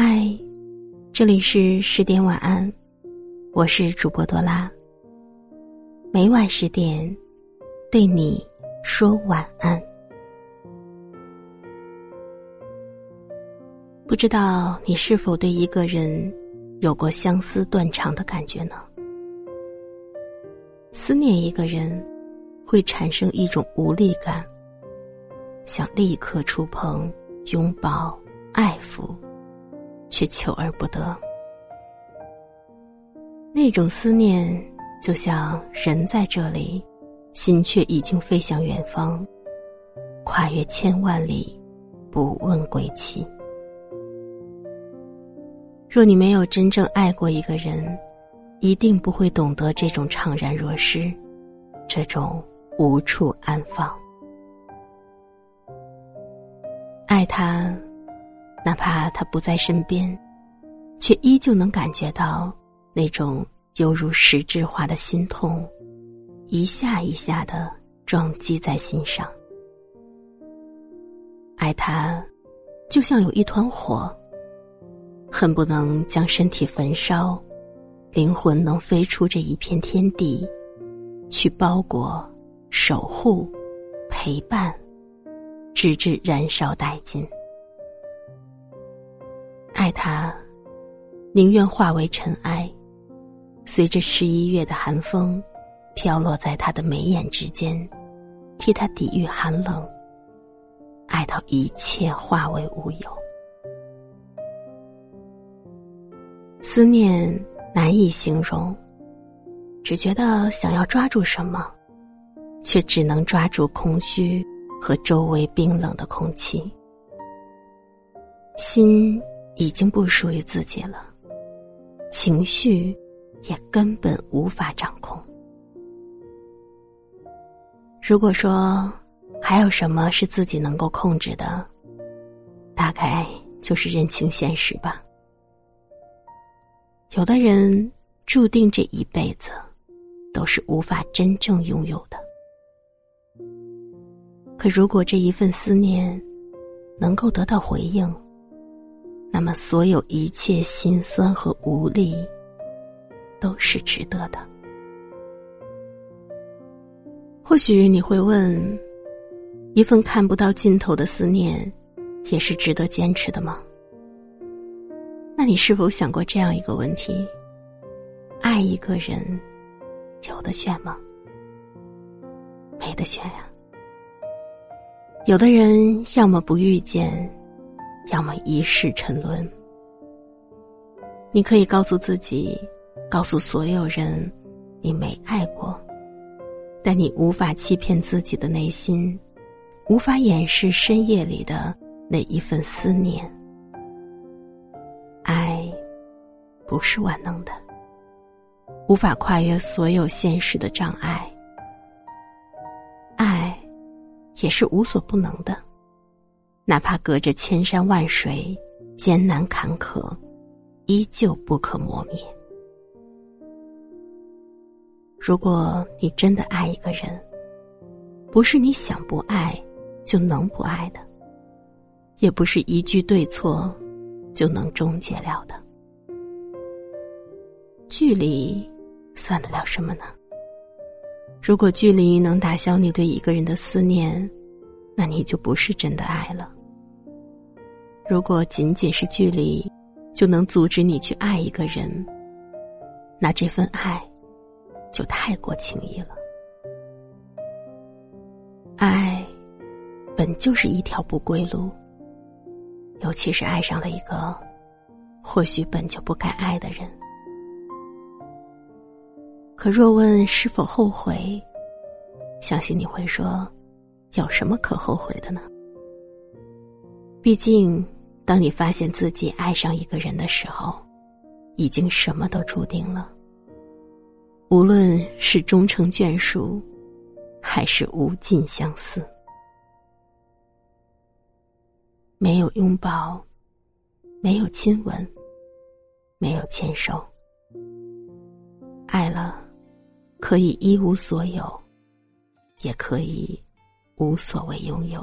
嗨，这里是十点晚安，我是主播多拉。每晚十点，对你说晚安。不知道你是否对一个人有过相思断肠的感觉呢？思念一个人，会产生一种无力感，想立刻触碰、拥抱、爱抚。却求而不得，那种思念就像人在这里，心却已经飞向远方，跨越千万里，不问归期。若你没有真正爱过一个人，一定不会懂得这种怅然若失，这种无处安放。爱他。哪怕他不在身边，却依旧能感觉到那种犹如实质化的心痛，一下一下的撞击在心上。爱他，就像有一团火，恨不能将身体焚烧，灵魂能飞出这一片天地，去包裹、守护、陪伴，直至燃烧殆尽。他，宁愿化为尘埃，随着十一月的寒风，飘落在他的眉眼之间，替他抵御寒冷。爱到一切化为乌有，思念难以形容，只觉得想要抓住什么，却只能抓住空虚和周围冰冷的空气，心。已经不属于自己了，情绪也根本无法掌控。如果说还有什么是自己能够控制的，大概就是认清现实吧。有的人注定这一辈子都是无法真正拥有的，可如果这一份思念能够得到回应。那么，所有一切心酸和无力，都是值得的。或许你会问：一份看不到尽头的思念，也是值得坚持的吗？那你是否想过这样一个问题：爱一个人，有的选吗？没得选呀。有的人要么不遇见。要么一世沉沦。你可以告诉自己，告诉所有人，你没爱过，但你无法欺骗自己的内心，无法掩饰深夜里的那一份思念。爱，不是万能的，无法跨越所有现实的障碍。爱，也是无所不能的。哪怕隔着千山万水，艰难坎坷，依旧不可磨灭。如果你真的爱一个人，不是你想不爱就能不爱的，也不是一句对错就能终结了的。距离算得了什么呢？如果距离能打消你对一个人的思念，那你就不是真的爱了。如果仅仅是距离，就能阻止你去爱一个人，那这份爱就太过轻易了。爱本就是一条不归路，尤其是爱上了一个或许本就不该爱的人。可若问是否后悔，相信你会说：有什么可后悔的呢？毕竟。当你发现自己爱上一个人的时候，已经什么都注定了。无论是终成眷属，还是无尽相思，没有拥抱，没有亲吻，没有牵手，爱了，可以一无所有，也可以无所谓拥有。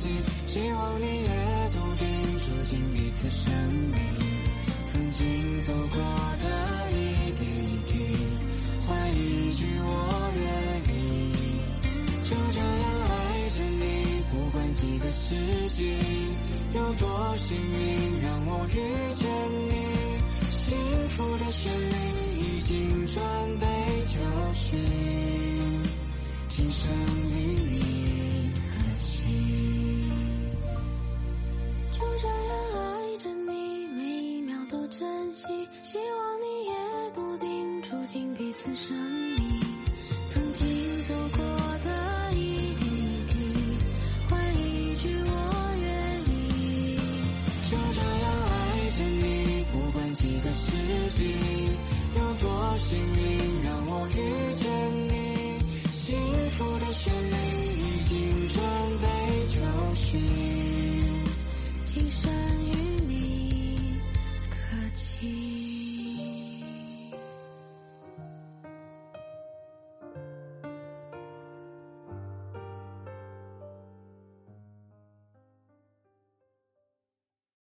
希望你也笃定住进彼此生命，曾经走过的一点一滴，换一句我愿意。就这样爱着你，不管几个世纪，有多幸运让我遇见你。幸福的旋律已经准备就绪，此生命曾经走过的一点一滴换一句我愿意就这样爱着你不管几个世纪有多幸运让我遇见你幸福的旋律已经准备就绪今生与你可期